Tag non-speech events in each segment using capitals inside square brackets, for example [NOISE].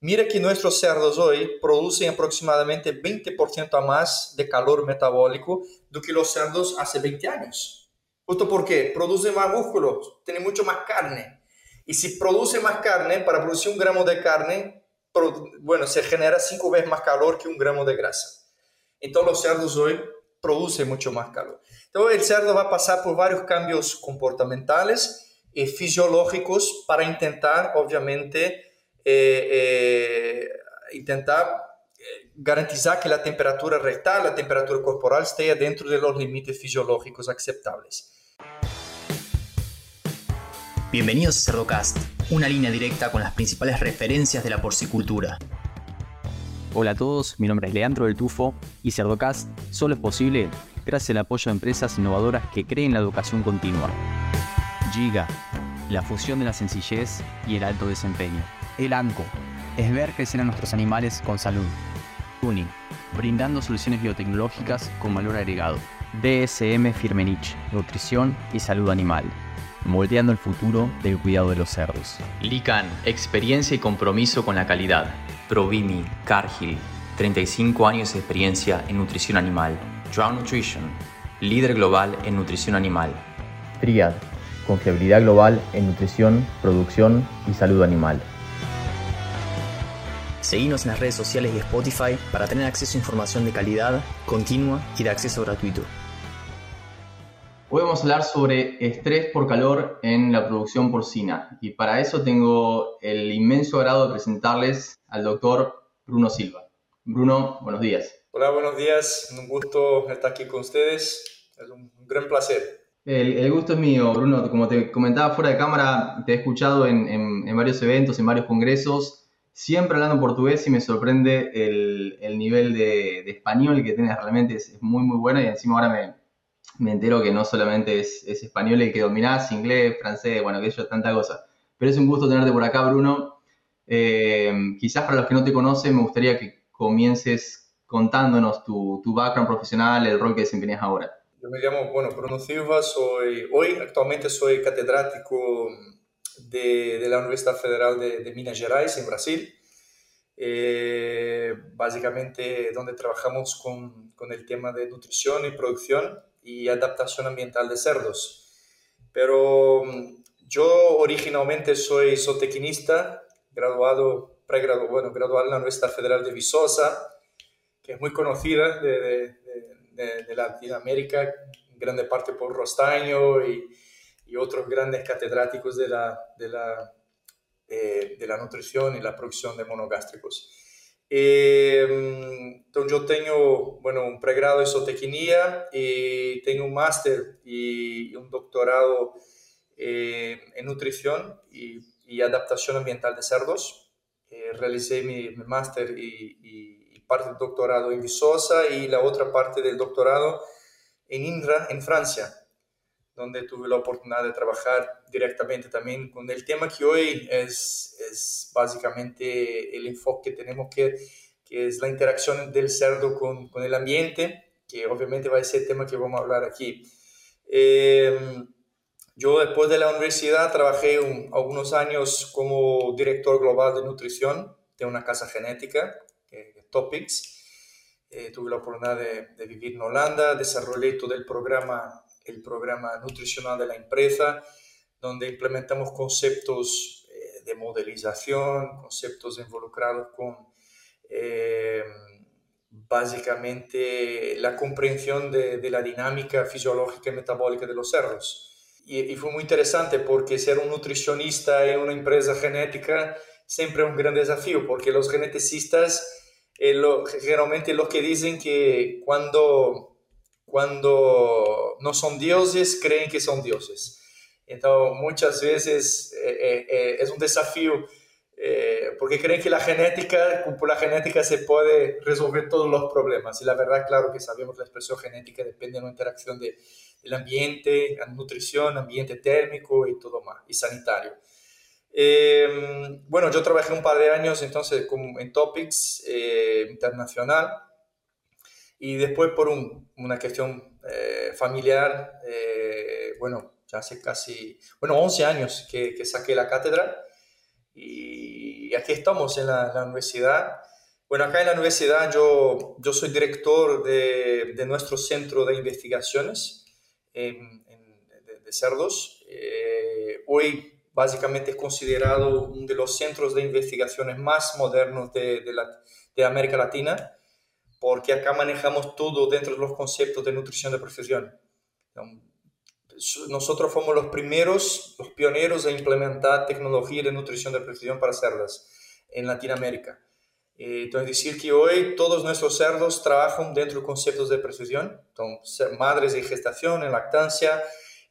Mira que nuestros cerdos hoy producen aproximadamente 20% a más de calor metabólico do que los cerdos hace 20 años. Justo porque producen más músculo, tienen mucho más carne. Y si produce más carne, para producir un gramo de carne, bueno, se genera cinco veces más calor que un gramo de grasa. Entonces los cerdos hoy producen mucho más calor. Entonces el cerdo va a pasar por varios cambios comportamentales y fisiológicos para intentar, obviamente, eh, eh, intentar eh, garantizar que la temperatura rectal, la temperatura corporal esté dentro de los límites fisiológicos aceptables. Bienvenidos a Cerdocast, una línea directa con las principales referencias de la porcicultura. Hola a todos, mi nombre es Leandro del Tufo y Cerdocast solo es posible gracias al apoyo de empresas innovadoras que creen la educación continua. Giga, la fusión de la sencillez y el alto desempeño. El ANCO es ver crecer a nuestros animales con salud. Tuning, brindando soluciones biotecnológicas con valor agregado. DSM Firmenich, nutrición y salud animal, moldeando el futuro del cuidado de los cerdos. Lican, experiencia y compromiso con la calidad. Provimi, Cargill, 35 años de experiencia en nutrición animal. Drown Nutrition, líder global en nutrición animal. Triad, confiabilidad global en nutrición, producción y salud animal. Seguimos en las redes sociales y Spotify para tener acceso a información de calidad, continua y de acceso gratuito. Hoy vamos a hablar sobre estrés por calor en la producción porcina y para eso tengo el inmenso agrado de presentarles al doctor Bruno Silva. Bruno, buenos días. Hola, buenos días. Un gusto estar aquí con ustedes. Es un gran placer. El, gusto es mío, Bruno. Como te comentaba fuera de cámara, te he escuchado en, en varios eventos, en varios congresos siempre hablando portugués y me sorprende el, nivel de, español que tienes, realmente es, muy muy bueno y encima ahora me, me entero que no solamente es, español el que dominás, inglés, francés, bueno, que es tanta cosa. Pero es un gusto tenerte por acá, Bruno. Eh, quizás para los que no te conocen, me gustaría que comiences contándonos tu, tu background profesional, el rol que desempeñas ahora. Yo me llamo, bueno, Bruno Silva, soy, hoy actualmente soy catedrático de, de la Universidad Federal de, de, Minas Gerais, en Brasil. Eh, básicamente donde trabajamos con, con, el tema de nutrición y producción y adaptación ambiental de cerdos. Pero mm, yo originalmente soy zootecnista, graduado, pregraduado, bueno, graduado en la Universidad Federal de Viçosa, que es muy conocida de, de, de, de Latinoamérica, en grande parte por Rostaño y, y otros grandes catedráticos de la, de la, eh, de la nutrición y la producción de monogástricos. Eh, entonces yo tengo, bueno, un pregrado en zootecnia y tengo un máster y un doctorado eh, en nutrición y, adaptación ambiental de cerdos. realicé mi, mi máster y, y, parte del doctorado en Visosa y la otra parte del doctorado en INRA, en Francia donde tuve la oportunidad de trabajar directamente también con el tema que hoy es, es básicamente el enfoque que tenemos que, que es la interacción del cerdo con, con, el ambiente, que obviamente va a ser el tema que vamos a hablar aquí. Eh, yo después de la universidad trabajé un, algunos años como director global de nutrición de una casa genética, eh, Topics. Eh, tuve la oportunidad de, de, vivir en Holanda, desarrollé todo el programa el programa nutricional de la empresa, donde implementamos conceptos eh, de modelización, conceptos involucrados con eh, básicamente la comprensión de, la dinámica fisiológica y metabólica de los cerdos. Y, fue muy interesante porque ser un nutricionista en una empresa genética siempre es un gran desafío, porque los geneticistas eh, lo, generalmente lo que dicen que cuando cuando no son dioses, creen que son dioses. Entonces, muchas veces eh, eh, eh, es un desafío porque creen que la genética, por la genética se puede resolver todos los problemas. Y la verdad, claro que sabemos que la expresión genética depende de una interacción de, del ambiente, la nutrición, ambiente térmico y todo más, y sanitario. bueno, yo trabajé un par de años entonces en Topics internacional y después por un, una cuestión eh, familiar, eh, bueno, ya hace casi, bueno, 11 años que, que, saqué la cátedra y aquí estamos en la, universidad. Bueno, acá en la universidad yo, yo soy director de, de nuestro centro de investigaciones de, cerdos. Eh, hoy básicamente es considerado uno de los centros de investigaciones más modernos de, de América Latina, porque acá manejamos todo dentro de los conceptos de nutrición de precisión. Nosotros fuimos los primeros, los pioneros en implementar tecnología de nutrición de precisión para cerdas en Latinoamérica. Eh, entonces, decir que hoy todos nuestros cerdos trabajan dentro de conceptos de precisión, entonces, madres en gestación, en lactancia,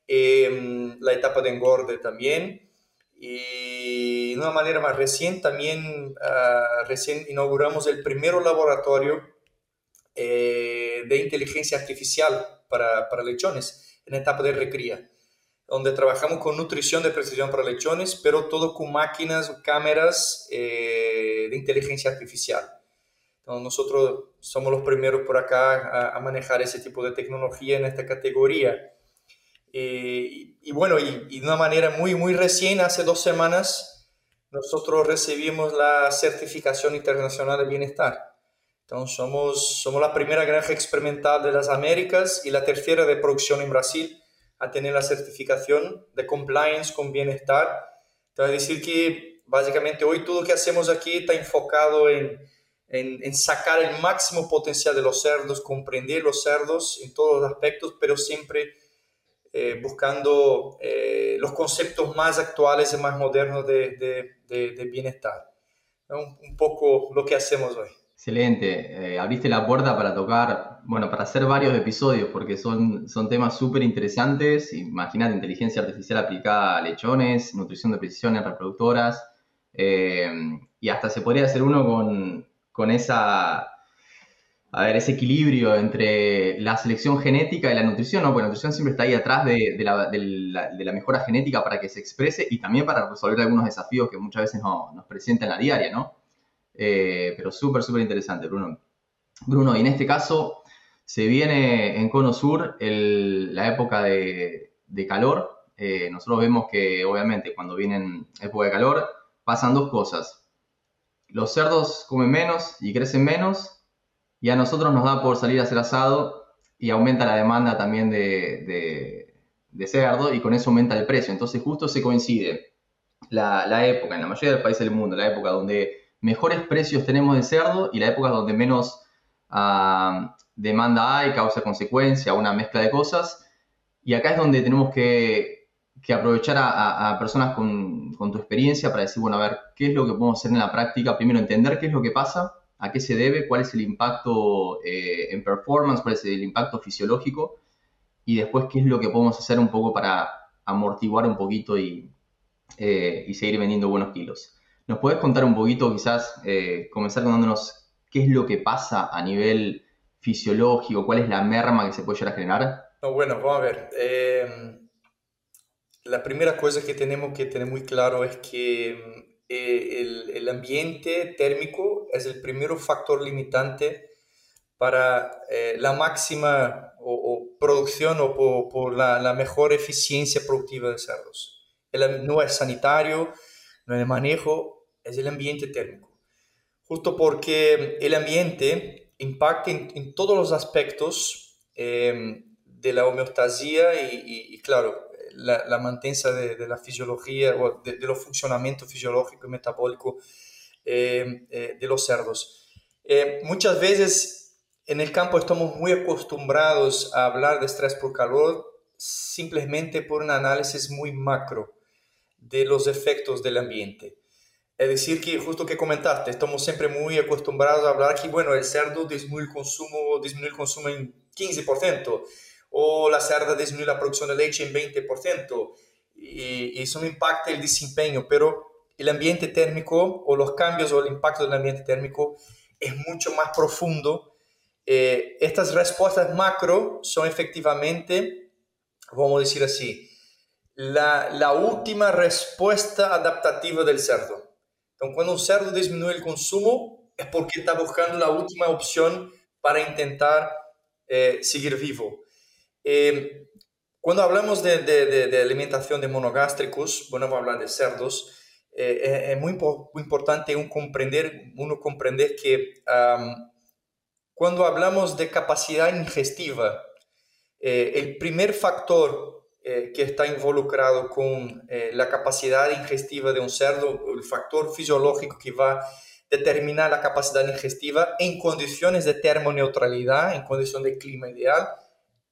eh, la etapa de engorde también, y de una manera más reciente, también uh, recién inauguramos el primer laboratorio eh, de inteligencia artificial para, para lechones en etapa de recría, donde trabajamos con nutrición de precisión para lechones, pero todo con máquinas, cámaras eh, de inteligencia artificial. Entonces, nosotros somos los primeros por acá a, a manejar ese tipo de tecnología en esta categoría. Eh, y, bueno, y, de una manera muy, muy recién, hace dos semanas, nosotros recibimos la certificación internacional de bienestar. Entonces, somos, somos la primera granja experimental de las Américas y la tercera de producción en Brasil a tener la certificación de compliance con bienestar. Entonces, decir que básicamente hoy todo lo que hacemos aquí está enfocado en, en, en, sacar el máximo potencial de los cerdos, comprender los cerdos en todos los aspectos, pero siempre eh, buscando eh, los conceptos más actuales y más modernos de, de, bienestar. Un, un, poco lo que hacemos hoy. Excelente, eh, abriste la puerta para tocar, bueno, para hacer varios episodios, porque son, son temas súper interesantes. Imagínate, inteligencia artificial aplicada a lechones, nutrición de precisión en reproductoras, y hasta se podría hacer uno con, con esa a ver, ese equilibrio entre la selección genética y la nutrición, ¿no? Porque la nutrición siempre está ahí atrás de, la, mejora genética para que se exprese y también para resolver algunos desafíos que muchas veces no, nos presentan en la diaria, ¿no? Eh, pero súper, súper interesante, Bruno. Bruno, y en este caso se viene en Cono Sur la época de, calor. Eh, nosotros vemos que obviamente cuando vienen época de calor pasan dos cosas. Los cerdos comen menos y crecen menos y a nosotros nos da por salir a hacer asado y aumenta la demanda también de, cerdo y con eso aumenta el precio. Entonces justo se coincide la, época, en la mayoría de los países del mundo, la época donde mejores precios tenemos de cerdo y la época donde menos ah, demanda hay, causa consecuencia, una mezcla de cosas. Y acá es donde tenemos que, aprovechar a, personas con, tu experiencia para decir, bueno, a ver, ¿qué es lo que podemos hacer en la práctica? Primero, entender qué es lo que pasa a qué se debe, cuál es el impacto eh, en performance, cuál es el impacto fisiológico y después qué es lo que podemos hacer un poco para amortiguar un poquito y, eh, seguir vendiendo buenos kilos. ¿Nos puedes contar un poquito, quizás, eh, comenzar contándonos qué es lo que pasa a nivel fisiológico, cuál es la merma que se puede llegar a generar? No, bueno, vamos a ver. la primera cosa que tenemos que tener muy claro es que eh, el, ambiente térmico es el primer factor limitante para eh, la máxima o, producción o por, la, mejor eficiencia productiva de cerdos. no es sanitario, no es el manejo, es el ambiente térmico. Justo porque el ambiente impacta en, todos los aspectos eh, de la homeostasia y claro, la, la de, la fisiología o de, los funcionamientos fisiológico y metabólico eh, eh, de los cerdos. Eh, muchas veces en el campo estamos muy acostumbrados a hablar de estrés por calor simplemente por un análisis muy macro de los efectos del ambiente. Es decir, que justo que comentaste, estamos siempre muy acostumbrados a hablar que, bueno, el cerdo disminuye el consumo, disminuye el consumo en 15%, o la cerda disminuye la producción de leche en 20%, y, eso no impacta el desempeño, pero el ambiente térmico o los cambios o el impacto del ambiente térmico es mucho más profundo. Eh, estas respuestas macro son efectivamente, vamos a decir así, la, última respuesta adaptativa del cerdo. Entonces, cuando un cerdo disminuye el consumo, es porque está buscando la última opción para intentar eh, seguir vivo. Eh, cuando hablamos de, de, de, monogástricos, bueno, vamos a hablar de cerdos, eh, es muy, muy, importante un comprender, uno comprender que um, hablamos de capacidad ingestiva, eh, el primer factor eh, que está involucrado con eh, la capacidad ingestiva de un cerdo, el factor fisiológico que va a determinar la capacidad ingestiva en condiciones de termoneutralidad, en condición de clima ideal,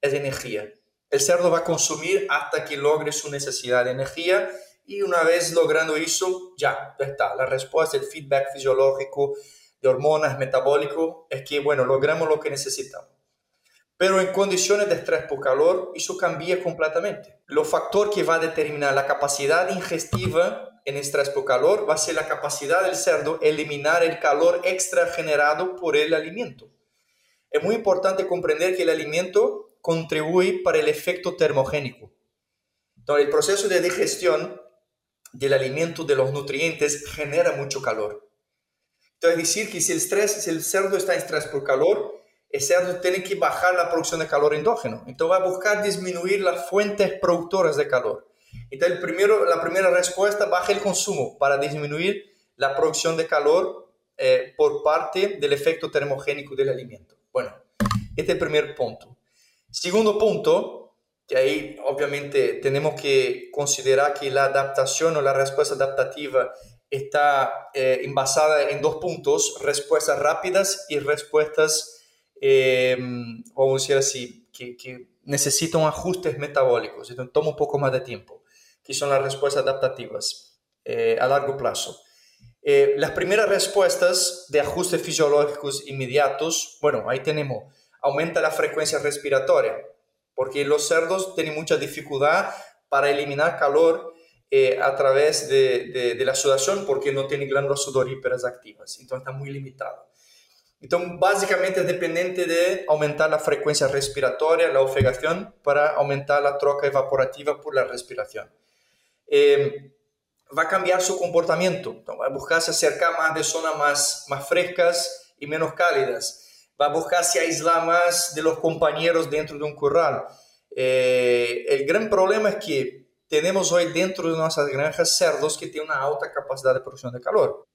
es energía. El cerdo va a consumir hasta que logre su necesidad de energía y una vez logrando eso, ya, ya está. La respuesta, el feedback fisiológico de hormonas metabólico es que, bueno, logramos lo que necesitamos. Pero en condiciones de estrés por calor, eso cambia completamente. Lo factor que va a determinar la capacidad ingestiva en estrés por calor va a ser la capacidad del cerdo eliminar el calor extra generado por el alimento. Es muy importante comprender que el alimento contribuye para el efecto termogénico. Entonces, el proceso de digestión del alimento, de los nutrientes, genera mucho calor. Entonces, decir que si el, estrés, si el cerdo está en estrés por calor, el cerdo tiene que bajar la producción de calor endógeno. Entonces va a buscar disminuir las fuentes productoras de calor. Entonces el primero, la primera respuesta, baja el consumo para disminuir la producción de calor eh, por parte del efecto termogénico del alimento. Bueno, este es el primer punto. Segundo punto, que ahí obviamente tenemos que considerar que la adaptación o la respuesta adaptativa está eh, basada en dos puntos, respuestas rápidas y respuestas eh, vamos a decir así, que, que, necesitan ajustes metabólicos, entonces toma un poco más de tiempo, que son las respuestas adaptativas eh, a largo plazo. Eh, las primeras respuestas de ajustes fisiológicos inmediatos, bueno, ahí tenemos, aumenta la frecuencia respiratoria, porque los cerdos tienen mucha dificultad para eliminar calor eh, a través de, de, de, la sudación porque no tienen glándulas sudoríparas activas, entonces está muy limitado. Entonces, básicamente es dependiente de aumentar la frecuencia respiratoria, la ofegación, para aumentar la troca evaporativa por la respiración. Eh, va a cambiar su comportamiento, Entonces, va a buscarse acercar más de zonas más, más frescas y menos cálidas. Va a buscarse aislar más de los compañeros dentro de un corral. Eh, el gran problema es que tenemos hoy dentro de nuestras granjas cerdos que tienen una alta capacidad de producción de calor.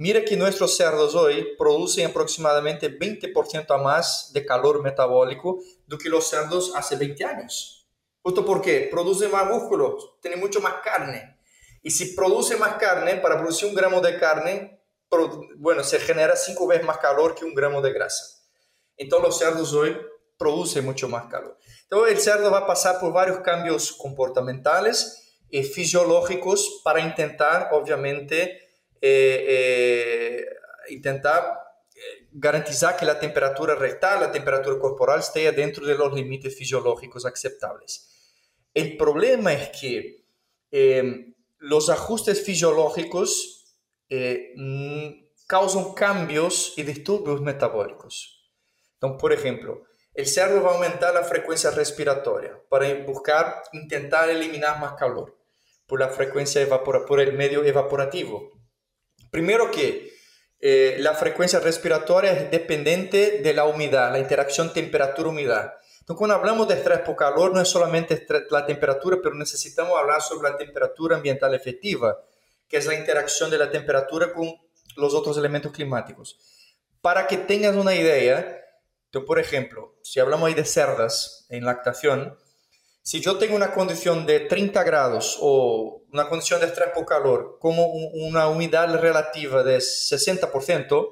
Mira que nuestros cerdos hoy producen aproximadamente 20% a más de calor metabólico do que los cerdos hace 20 años. ¿Justo porque producen más músculos, tienen mucho más carne. Y si produce más carne, para producir un gramo de carne, bueno, se genera cinco veces más calor que un gramo de grasa. Entonces los cerdos hoy producen mucho más calor. Entonces el cerdo va a pasar por varios cambios comportamentales y fisiológicos para intentar, obviamente, eh, eh, intentar eh, garantizar que la temperatura rectal, la temperatura corporal esté dentro de los límites fisiológicos aceptables. El problema es que los ajustes fisiológicos mm, causan cambios y disturbios metabólicos. Entonces, por ejemplo, el cerdo va a aumentar la frecuencia respiratoria para buscar intentar eliminar más calor por la frecuencia evapora por el medio evaporativo. Primero que eh, la frecuencia respiratoria es dependiente de la humedad, la interacción temperatura-humedad. Entonces, cuando hablamos de estrés por calor, no es solamente la temperatura, pero necesitamos hablar sobre la temperatura ambiental efectiva, que es la interacción de la temperatura con los otros elementos climáticos. Para que tengas una idea, por ejemplo, si hablamos ahí de cerdas en lactación, si yo tengo una condición de 30 grados o una condición de estrés por calor como una humedad relativa de 60%,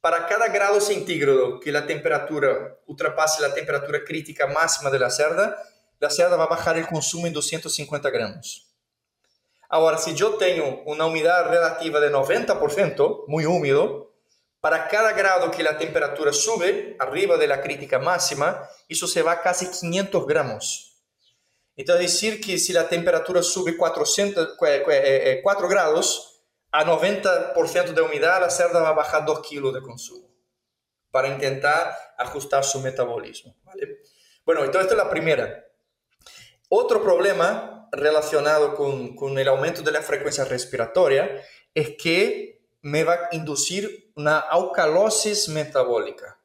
para cada grado centígrado que la temperatura ultrapase la temperatura crítica máxima de la cerda, la cerda va a bajar el consumo en 250 gramos. Ahora, si yo tengo una humedad relativa de 90%, muy húmedo, para cada grado que la temperatura sube arriba de la crítica máxima, eso se va a casi 500 gramos. Entonces, decir que si la temperatura sube 400, 4 eh, eh, grados, a 90% de humedad, la cerda va a bajar 2 kilos de consumo para intentar ajustar su metabolismo. ¿vale? Bueno, entonces esta es la primera. Otro problema relacionado con, con el aumento de la frecuencia respiratoria es que me va a inducir una alcalosis metabólica.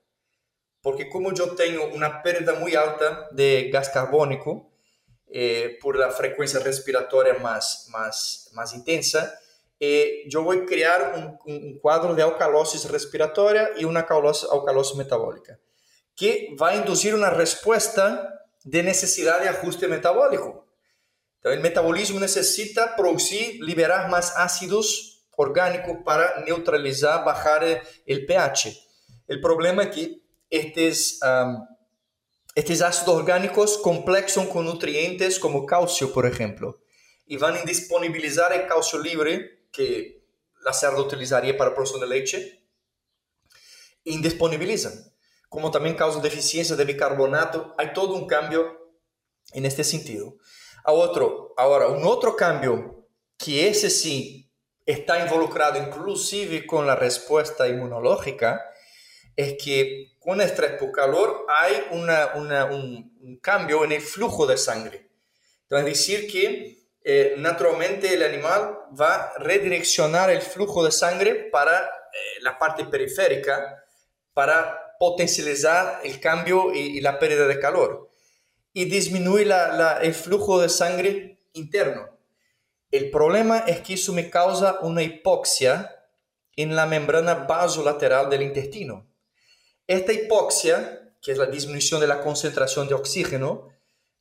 Porque como yo tengo una pérdida muy alta de gas carbónico, eh, por la frecuencia respiratoria más, más, más intensa, eh, yo voy a crear un, cuadro de alcalosis respiratoria y una alcalosis metabólica, que va a inducir una respuesta de necesidad de ajuste metabólico. Entonces, el metabolismo necesita producir, liberar más ácidos orgánicos para neutralizar, bajar el pH. El problema es que estos, estos ácidos orgánicos complexan con nutrientes como calcio, por ejemplo, y van a indisponibilizar el calcio libre que la cerda utilizaría para producción de leche, indisponibilizan, como también causa deficiencia de bicarbonato. Hay todo un cambio en este sentido. A otro, ahora, un otro cambio que ese sí está involucrado inclusive con la respuesta inmunológica es que con estrés por calor hay un, cambio en el flujo de sangre. Entonces, es decir que eh, naturalmente el animal va a redireccionar el flujo de sangre para eh, la parte periférica para potencializar el cambio y, la pérdida de calor y disminuir la, el flujo de sangre interno. El problema es que eso me causa una hipoxia en la membrana basolateral del intestino. Esta hipoxia, que es la disminución de la concentración de oxígeno,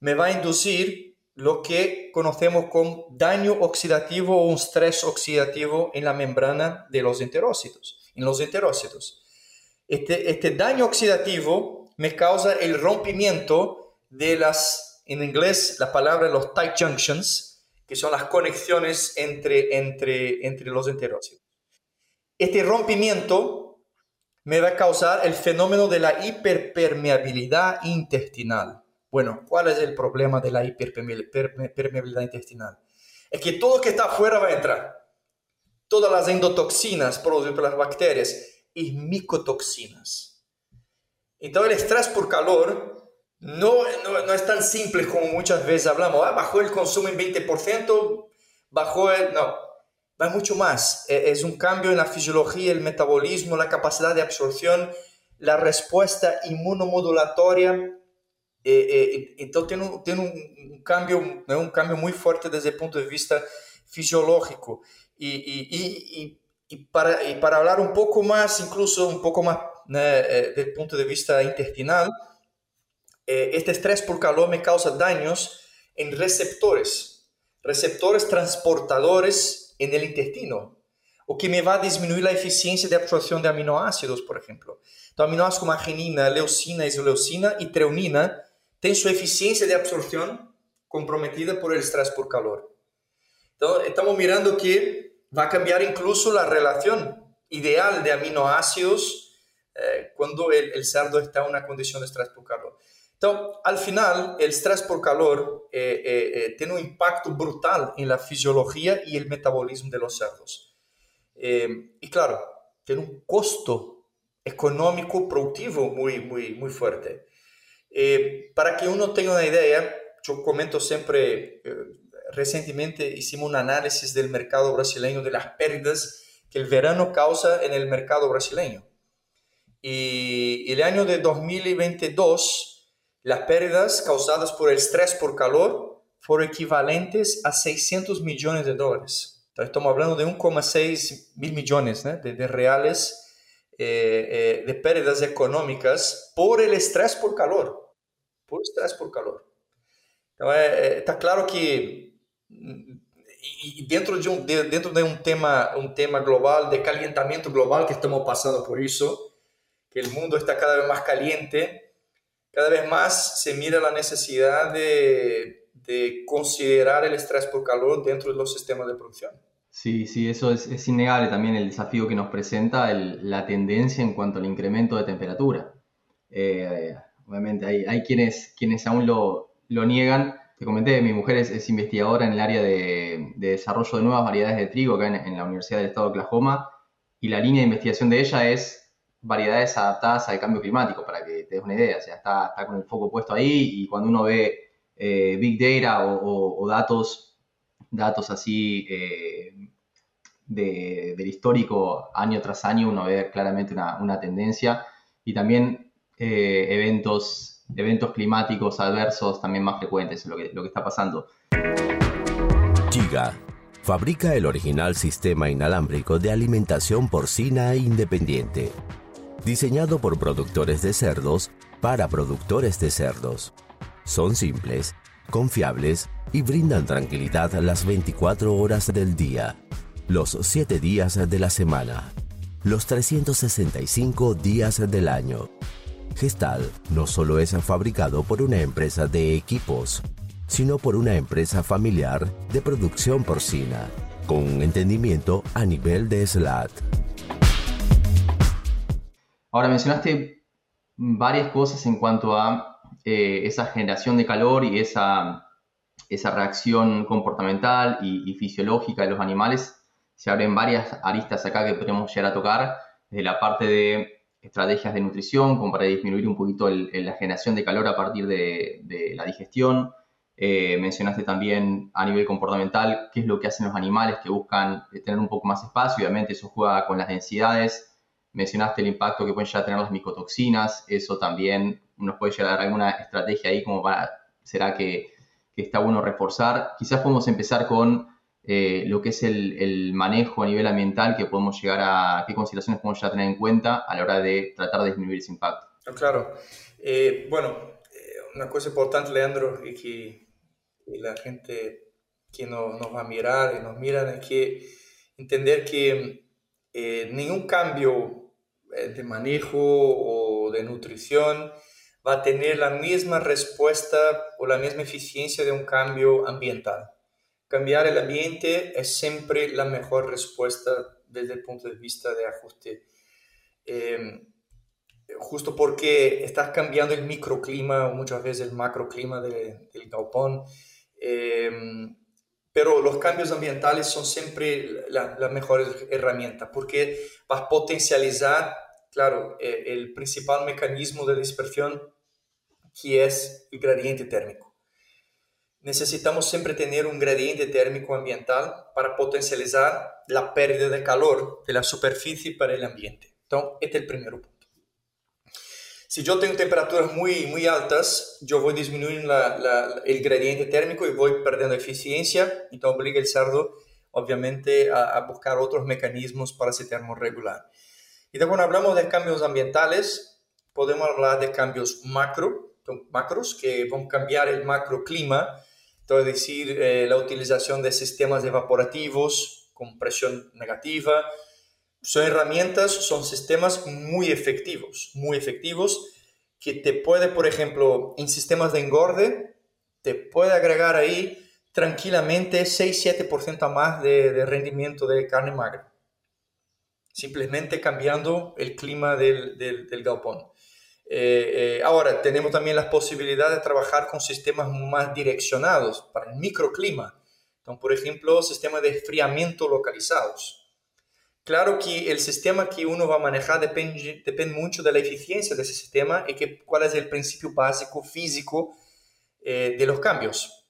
me va a inducir lo que conocemos como daño oxidativo o un estrés oxidativo en la membrana de los enterócitos, en los enterócitos. Este, este daño oxidativo me causa el rompimiento de las, en inglés la palabra los tight junctions, que son las conexiones entre, entre, entre los enterócitos. Este rompimiento me va a causar el fenómeno de la hiperpermeabilidad intestinal. Bueno, ¿cuál es el problema de la hiperpermeabilidad intestinal? Es que todo lo que está afuera va a entrar. Todas las endotoxinas producidas por las bacterias y micotoxinas. Entonces el estrés por calor no, no, es tan simple como muchas veces hablamos. Ah, bajó el consumo en 20%, bajó el... No, va mucho más. E, es un cambio en la fisiología, el metabolismo, la capacidad de absorción, la respuesta inmunomodulatoria eh, eh, então tem um, tem um, um cambio, um cambio muito forte desde o ponto de vista fisiológico. E, e, e, e, para, e para falar um pouco mais, incluso um pouco mais né, do ponto de vista intestinal, este estresse por calor me causa daños em receptores, receptores transportadores en el intestino, o que me diminuir a eficiência de absorção de aminoácidos, por exemplo. Então, aminoácidos como arginina, leucina, isoleucina e treonina tem su eficiencia de absorción comprometida por el estrés por calor. Entonces, estamos mirando que va a cambiar incluso la relación ideal de aminoácidos eh, cuando el, el, cerdo está en una condición de estrés por calor. Entonces, al final, el estrés por calor eh, eh, un impacto brutal en la fisiología y el metabolismo de los cerdos. y claro, tiene un costo económico productivo muy, muy, muy fuerte. Eh, para que uno tenga una idea, yo comento siempre, eh, recientemente hicimos un análisis del mercado brasileño de las pérdidas que el verano causa el mercado brasileño. Y el año de 2022, las pérdidas causadas por el estrés por calor fueron equivalentes a 600 millones de dólares. Entonces, estamos hablando de 1,6 mil millones de, de, reales eh, de pérdidas económicas por el estrés por calor por estrés por calor. Então, é, é, tá claro que dentro de um de, dentro de tema tema global de calentamento global que estamos passando por isso que o mundo está cada vez mais caliente cada vez mais se mira a necessidade de, de considerar o estrés por calor dentro dos sistemas de produção Sí, sí, eso es, es, innegable también el desafío que nos presenta el, la tendencia en cuanto al incremento de temperatura. Eh, obviamente hay, hay quienes, quienes aún lo, lo niegan. Te comenté, mi mujer es, investigadora en el área de, de, desarrollo de nuevas variedades de trigo acá en, la Universidad del Estado de Oklahoma y la línea de investigación de ella es variedades adaptadas al cambio climático, para que te des una idea. O sea, está, con el foco puesto ahí y cuando uno ve eh, Big Data o, datos, datos así eh, de, del histórico año tras año, uno ve claramente una, una tendencia y también eh, eventos, eventos climáticos adversos también más frecuentes, lo que, lo que está pasando. Giga, fabrica el original sistema inalámbrico de alimentación porcina independiente, diseñado por productores de cerdos para productores de cerdos. Son simples, confiables y brindan tranquilidad las 24 horas del día, los 7 días de la semana, los 365 días del año. Gestal no solo es fabricado por una empresa de equipos, sino por una empresa familiar de producción porcina, con un entendimiento a nivel de SLAT. Ahora mencionaste varias cosas en cuanto a eh, esa generación de calor y esa, esa reacción comportamental y, fisiológica de los animales. Se abren varias aristas acá que podemos llegar a tocar, desde la parte de estrategias de nutrición, como para disminuir un poquito la generación de calor a partir de, la digestión. Eh, mencionaste también a nivel comportamental qué es lo que hacen los animales que buscan tener un poco más espacio, obviamente eso juega con las densidades. Mencionaste el impacto que pueden llegar a tener las micotoxinas, eso también nos puede llegar a dar alguna estrategia ahí como para, será que, que está bueno reforzar. Quizás podemos empezar con eh, lo que es el, manejo a nivel ambiental que podemos llegar a, qué consideraciones podemos ya tener en cuenta a la hora de tratar de disminuir ese impacto. Ah, claro. Eh, bueno, eh, una cosa importante, Leandro, y que la gente que nos, nos, va a mirar y nos miran es que entender que ningún cambio de manejo o de nutrición va a tener la misma respuesta o la misma eficiencia de un cambio ambiental cambiar el ambiente es siempre la mejor respuesta desde el punto de vista de ajuste. Em, justo porque estás cambiando el microclima o muchas veces el macroclima del galpón. Em, pero los cambios ambientales son siempre la, la mejor herramienta porque vas a potencializar, claro, eh, el principal mecanismo de dispersión que es el gradiente térmico necesitamos siempre tener un gradiente térmico ambiental para potencializar la pérdida de calor de la superficie para el ambiente. Entonces, este es el primer punto. Si yo tengo temperaturas muy, muy altas, yo voy disminuyendo el gradiente térmico y voy perdiendo eficiencia, entonces obliga el cerdo, obviamente, a, buscar otros mecanismos para se termorregular. Y de cuando hablamos de cambios ambientales, podemos hablar de cambios macro, macros, que van a cambiar el macroclima, es decir, eh, la utilización de sistemas evaporativos con presión negativa. Son herramientas, son sistemas muy efectivos, muy efectivos, que te puede, por ejemplo, en sistemas de engorde, te puede agregar ahí tranquilamente 6-7% más de, rendimiento de carne magra. Simplemente cambiando el clima del, del, del galpón. Eh, eh, ahora, tenemos también la posibilidad de trabajar con sistemas más direccionados para el microclima. Entonces, por ejemplo, sistemas de enfriamiento localizados. Claro que el sistema que uno va a manejar depende, depende mucho de la eficiencia de ese sistema y que, cuál es el principio básico físico eh, de los cambios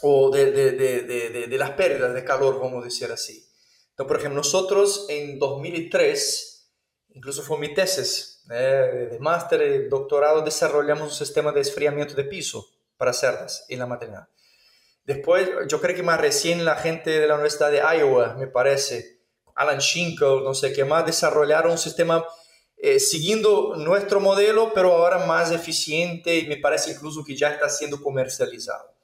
o de, de, de, de, las pérdidas de calor, vamos a decir así. Entonces, por ejemplo, nosotros en 2003, incluso fue mi tesis, de máster y doctorado, desarrollamos un sistema de esfriamiento de piso para cerdas en la maternidad. Después, yo creo que más recién la gente de la Universidad de Iowa, me parece, Alan Schinkel, no sé qué más, desarrollaron un sistema eh, siguiendo nuestro modelo, pero ahora más eficiente y me parece incluso que ya está siendo comercializado.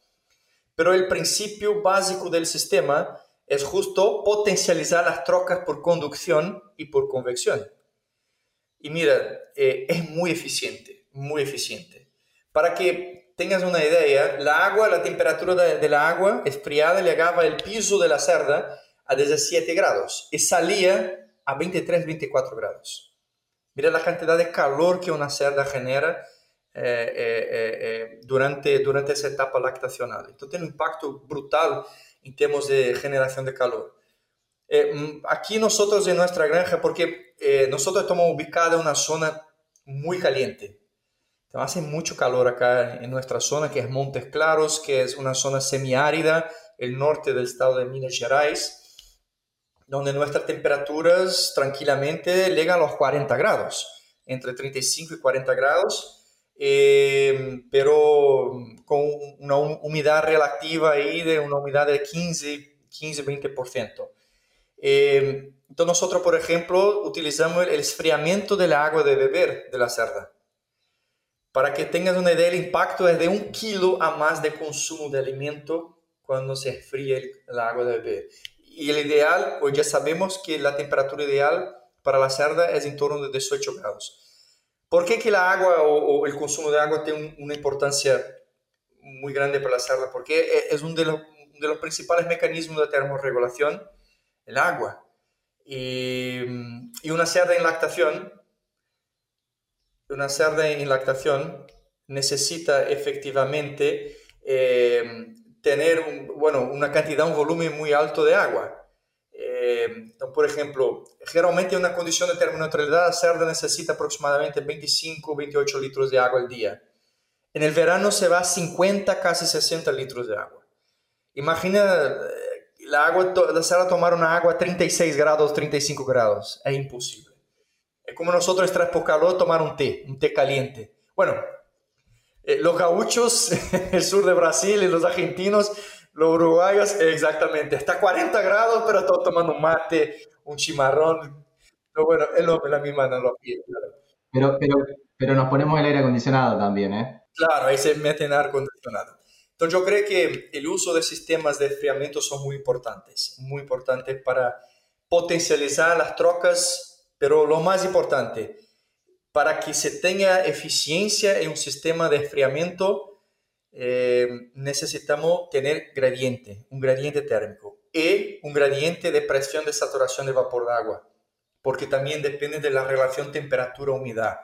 Pero el principio básico del sistema es justo potencializar las trocas por conducción y por convección. Y mira, eh, es muy eficiente, muy eficiente. Para que tengas una idea, la agua, la temperatura de, la agua esfriada llegaba al piso de la cerda a 17 grados y salía a 23, 24 grados. Mira la cantidad de calor que una cerda genera eh, eh, durante, durante esa etapa lactacional. Esto tiene un impacto brutal en términos de generación de calor. Mm, aquí nosotros en nuestra granja, porque eh, nosotros estamos ubicados en una zona muy caliente. hace mucho calor acá en nuestra zona, que es Montes Claros, que es una zona semiárida, el norte del estado de Minas Gerais, donde nuestras temperaturas tranquilamente llegan a los 40 grados, entre 35 y 40 grados, eh, pero con una humedad relativa ahí de una humedad de 15, 15-20%. Eh, entonces nosotros, por ejemplo, utilizamos el enfriamiento del agua de beber de la cerda. Para que tengas una idea, el impacto es de un kilo a más de consumo de alimento cuando se enfría el, agua de beber. Y el ideal, pues ya sabemos que la temperatura ideal para la cerda es en torno de 18 grados. ¿Por qué que la agua o, el consumo de agua tiene una importancia muy grande para la cerda? Porque e, es uno de los, de los principales mecanismos de termorregulación, el agua. Y, y una cerda en lactación una cerda en lactación necesita efectivamente eh, tener bueno, una cantidad, un volumen muy alto de agua. Eh, por ejemplo, generalmente en una condición de termoneutralidad, la cerda necesita aproximadamente 25 28 litros de agua al día. En el verano se va a 50, casi 60 litros de agua. Imagina eh, la, agua, la cerda tomar una agua a 36 grados, 35 grados. Es imposible. Es como nosotros extraer por calor tomar un té, un té caliente. Bueno, eh, los gauchos, [LAUGHS] el sur de Brasil y los argentinos, los uruguayos, exactamente, está 40 grados, pero todos tomando un mate, un chimarrón. No, bueno, es la misma analogía. Pero, pero, pero nos ponemos el aire acondicionado también, ¿eh? Claro, ahí se mete en aire acondicionado. Entonces yo creo que el uso de sistemas de enfriamiento son muy importantes, muy importantes para potencializar las trocas pero lo más importante, para que se tenga eficiencia en un sistema de enfriamiento, eh, necesitamos tener gradiente, un gradiente térmico y un gradiente de presión de saturación de vapor de agua, porque también depende de la relación temperatura-humedad.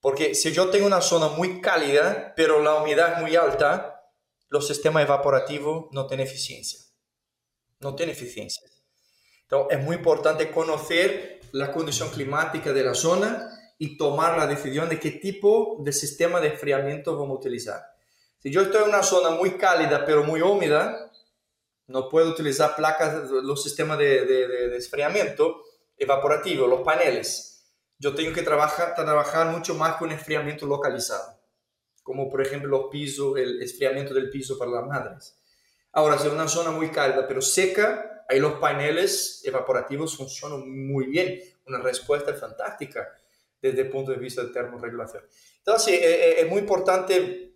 Porque si yo tengo una zona muy cálida, pero la humedad es muy alta, los sistemas evaporativos no tienen eficiencia. No tienen eficiencia. Entonces es muy importante conocer la condición climática de la zona y tomar la decisión de qué tipo de sistema de enfriamiento vamos a utilizar. Si yo estoy en una zona muy cálida pero muy húmeda, no puedo utilizar placas, los sistemas de, de, de, enfriamiento evaporativo, los paneles. Yo tengo que trabajar, trabajar mucho más con enfriamiento localizado, como por ejemplo los pisos, el enfriamiento del piso para las madres. Ahora, si es una zona muy cálida pero seca, ahí los paneles evaporativos funcionan muy bien, una respuesta fantástica desde el punto de vista de termorregulación. Entonces, eh, eh, es muy importante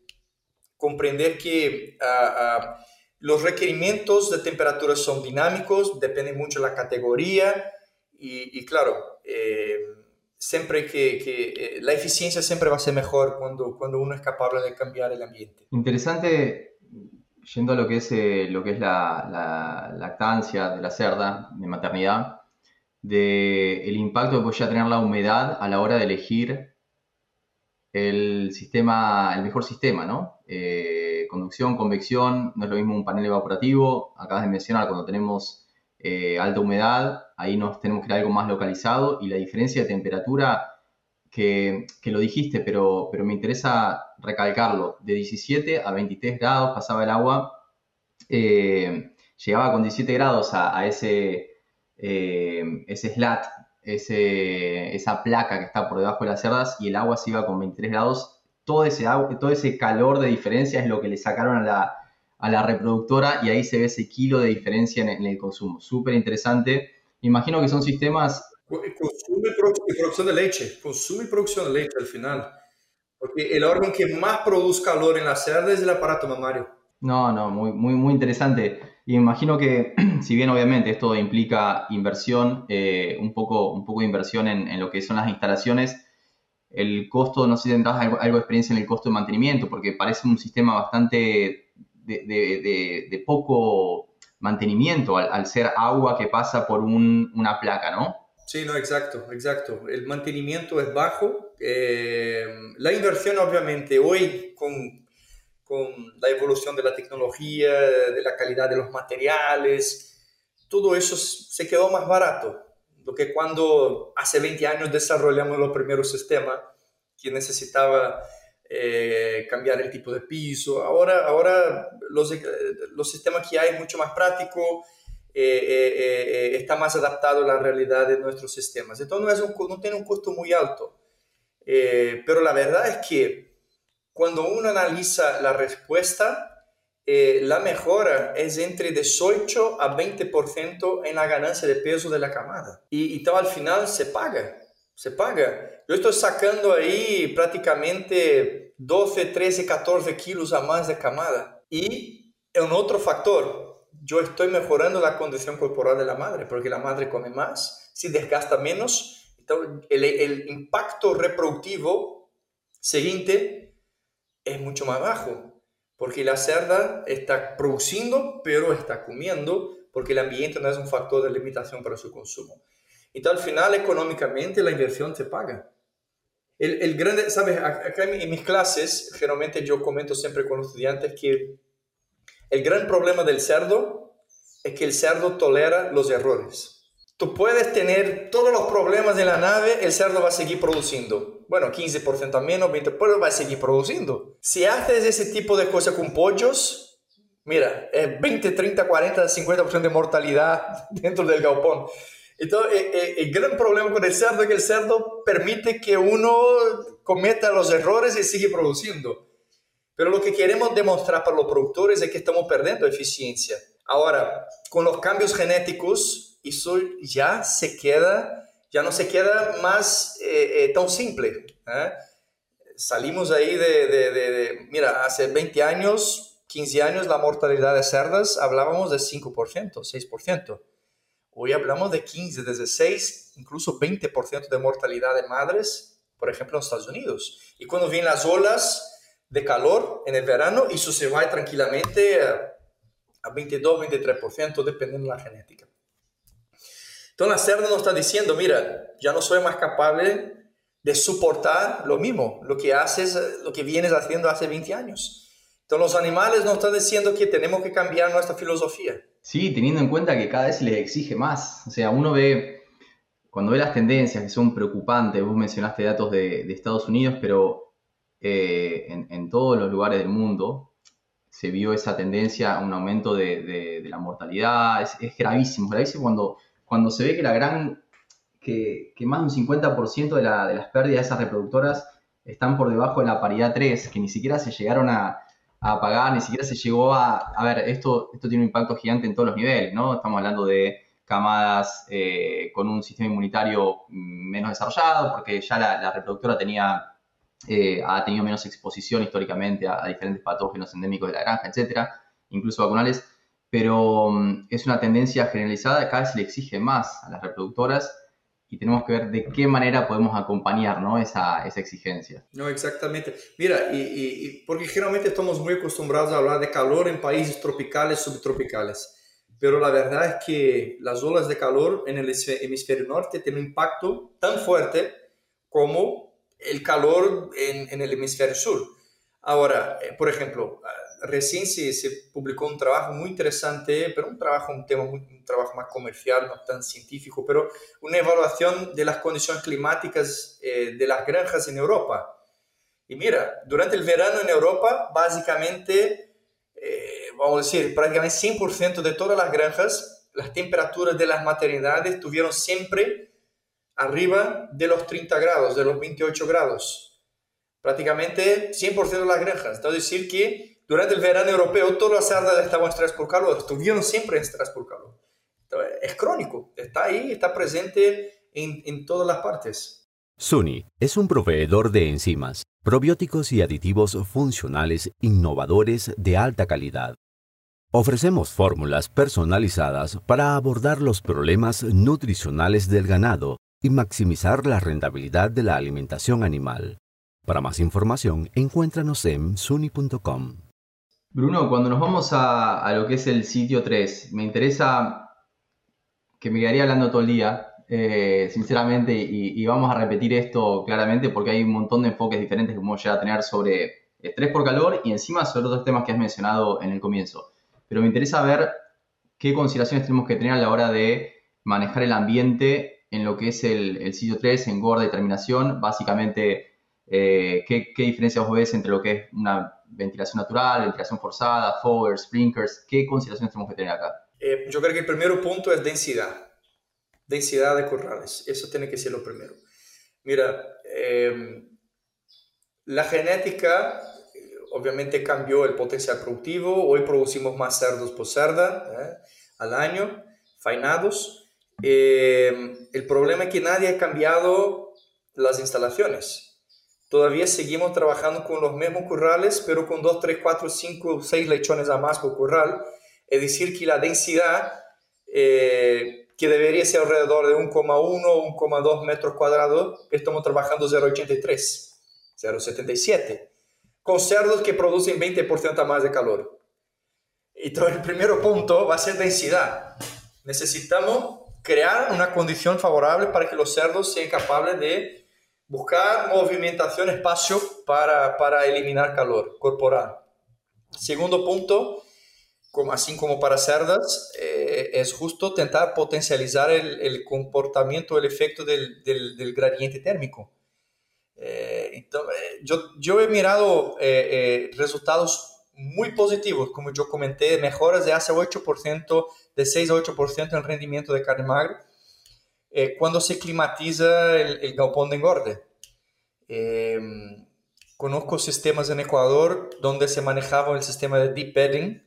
comprender que ah, ah, los requerimientos de temperatura son dinámicos, depende mucho de la categoría y, claro, eh, siempre que, la eficiencia siempre va a ser mejor cuando, cuando uno es capaz de cambiar el ambiente. Interesante yendo a lo que es, eh, lo que es la, lactancia de la cerda, de maternidad, del el impacto que podría tener la humedad a la hora de elegir el sistema, el mejor sistema, ¿no? Eh, conducción, convección, no es lo mismo un panel evaporativo, acabas de mencionar cuando tenemos eh, alta humedad, ahí nos tenemos que ir algo más localizado y la diferencia de temperatura que, lo dijiste, pero, pero me interesa recalcarlo. De 17 a 23 grados pasaba el agua, eh, llegaba con 17 grados a, ese, eh, ese slat, ese, esa placa que está por debajo de las cerdas y el agua se iba con 23 grados. Todo ese, todo ese calor de diferencia es lo que le sacaron a la, a la reproductora y ahí se ve ese kilo de diferencia en, en el consumo. Súper interesante. Imagino que son sistemas Consume y producción de leche, consume y producción de leche al final. Porque el órgano que más produce calor en la cerda es el aparato mamario. No, no, muy, muy, muy interesante. Y imagino que, [CLEARS THROAT] si bien obviamente esto implica inversión, eh, un, poco, un poco de inversión en, lo que son las instalaciones, el costo, no sé si tendrás algo, de experiencia en el costo de mantenimiento, porque parece un sistema bastante de, poco mantenimiento al, ser agua que pasa por una placa, ¿no? Sí, no, exacto, exacto. El mantenimiento es bajo. Eh, la inversión, obviamente, hoy con, con, la evolución de la tecnología, de la calidad de los materiales, todo eso se quedó más barato. Lo que cuando hace 20 años desarrollamos los primeros sistemas, que necesitaba eh, cambiar el tipo de piso. Ahora, ahora los, los sistemas que hay es mucho más práctico eh, eh, eh, está más adaptado a la realidad de nuestros sistemas. Entonces no, es un, no tiene un costo muy alto. pero la verdad es que cuando uno analiza la respuesta, eh, la mejora es entre 18 a 20% en la ganancia de peso de la camada. Y, y al final se paga, se paga. Yo estoy sacando ahí prácticamente 12, 13, 14 kilos a más de camada. Y un otro factor, yo estoy mejorando la condición corporal de la madre, porque la madre come más, se desgasta menos, el, el impacto reproductivo siguiente es mucho más bajo porque la cerda está produciendo, pero está comiendo, porque el ambiente no es un factor de limitación para su consumo. Entonces, al final, económicamente, la inversión se paga. El, el grande, ¿sabes? Acá en mis clases, generalmente yo comento siempre con los estudiantes que el gran problema del cerdo es que el cerdo tolera los errores. Tú puedes tener todos los problemas de la nave, el cerdo va a seguir produciendo. Bueno, 15% a menos, 20%, pero va a seguir produciendo. Si haces ese tipo de cosas con pollos, mira, es 20, 30, 40, 50% de mortalidad [LAUGHS] dentro del galpón. Entonces, eh, eh, el gran problema con el cerdo es que el cerdo permite que uno cometa los errores y sigue produciendo. Pero lo que queremos demostrar para los productores es que estamos perdiendo eficiencia. Ahora, con los cambios genéticos, eso ya se queda, ya no se queda más eh, eh, tan simple. ¿eh? Salimos ahí de, de, de, mira, hace 20 años, 15 años, la mortalidad de cerdas hablábamos de 5%, 6%. Hoy hablamos de 15, desde 6, incluso 20% de mortalidad de madres, por ejemplo, en Estados Unidos. Y cuando vienen las olas de calor en el verano, eso se va tranquilamente a 22, 23%, dependiendo de la genética. Entonces la cerda nos está diciendo, mira, ya no soy más capaz de soportar lo mismo, lo que haces, lo que vienes haciendo hace 20 años. Entonces los animales nos están diciendo que tenemos que cambiar nuestra filosofía. Sí, teniendo en cuenta que cada vez les exige más. O sea, uno ve, cuando ve las tendencias que son preocupantes, vos mencionaste datos de, Estados Unidos, pero eh, en, todos los lugares del mundo se vio esa tendencia a un aumento de, la mortalidad. Es, es gravísimo, gravísimo cuando cuando se ve que la gran, que, más de un 50% de, la, de, las pérdidas de esas reproductoras están por debajo de la paridad 3, que ni siquiera se llegaron a, a pagar, ni siquiera se llegó a... A ver, esto, esto tiene un impacto gigante en todos los niveles, ¿no? Estamos hablando de camadas eh, con un sistema inmunitario menos desarrollado, porque ya la, reproductora tenía, eh, ha tenido menos exposición históricamente a, a, diferentes patógenos endémicos de la granja, etcétera, incluso vacunales pero mm, es una tendencia generalizada, cada vez se le exige más a las reproductoras y tenemos que ver de qué manera podemos acompañar ¿no? esa, esa exigencia. No, exactamente. Mira, y, y, porque generalmente estamos muy acostumbrados a hablar de calor en países tropicales, subtropicales, pero la verdad es que las olas de calor en el hemisferio norte tienen un impacto tan fuerte como el calor en, en el hemisferio sur. Ahora, eh, por ejemplo, recién se, se, publicó un trabajo muy interesante, pero un trabajo, un tema, muy, un trabajo más comercial, no tan científico, pero una evaluación de las condiciones climáticas eh, de las granjas en Europa. Y mira, durante el verano en Europa, básicamente, eh, vamos a decir, prácticamente 100% de todas las granjas, las temperaturas de las maternidades tuvieron siempre arriba de los 30 grados, de los 28 grados. Prácticamente 100% de las granjas. Entonces, decir que durante el verano europeo todas las cerdas estaban en estrés por calor, estuvieron siempre en estrés por calor. es crónico, está ahí, está presente en, en todas las partes. Suni es un proveedor de enzimas, probióticos y aditivos funcionales innovadores de alta calidad. Ofrecemos fórmulas personalizadas para abordar los problemas nutricionales del ganado y maximizar la rentabilidad de la alimentación animal. Para más información, encuéntranos en suni.com. Bruno, cuando nos vamos a, lo que es el sitio 3, me interesa que me quedaría hablando todo el día, eh, sinceramente, y, vamos a repetir esto claramente porque hay un montón de enfoques diferentes que podemos llegar a tener sobre estrés por calor y encima sobre otros temas que has mencionado en el comienzo. Pero me interesa ver qué consideraciones tenemos que tener a la hora de manejar el ambiente en lo que es el, sitio 3, engorda y terminación, básicamente eh, ¿qué, ¿qué, diferencia vos ves entre lo que es una ventilación natural, ventilación forzada, foggers, sprinklers? ¿Qué consideraciones tenemos que tener acá? Eh, yo creo que el primer punto es densidad. Densidad de corrales. Eso tiene que ser lo primero. Mira, em, la genética, obviamente cambió el potencial productivo, hoy producimos más cerdos por cerda ¿eh? al año, fainados. Eh, el problema es que nadie ha cambiado las instalaciones. Todavía seguimos trabajando con los mismos currales, pero con 2, 3, 4, 5, 6 lechones a más por curral. Es decir, que la densidad, eh, que debería ser alrededor de 1,1 o 1,2 metros cuadrados, estamos trabajando 0,83, 0,77 con cerdos que producen 20% más de calor. Entonces, el primer punto va a ser densidad. Necesitamos crear una condición favorable para que los cerdos sean capaces de buscar movimentación, espacio para, para eliminar calor corporal. Segundo punto, como, así como para cerdas, eh, es justo intentar potencializar el, el comportamiento, el efecto del, del, gradiente térmico. Eh, entonces, yo, yo he mirado eh, eh, resultados muy positivos, como yo comenté, mejoras de hace 8%, de 6 a 8% en rendimiento de carne magra, cuando se climatiza el, el, galpón de engorde. conozco sistemas en Ecuador donde se manejaba el sistema de deep bedding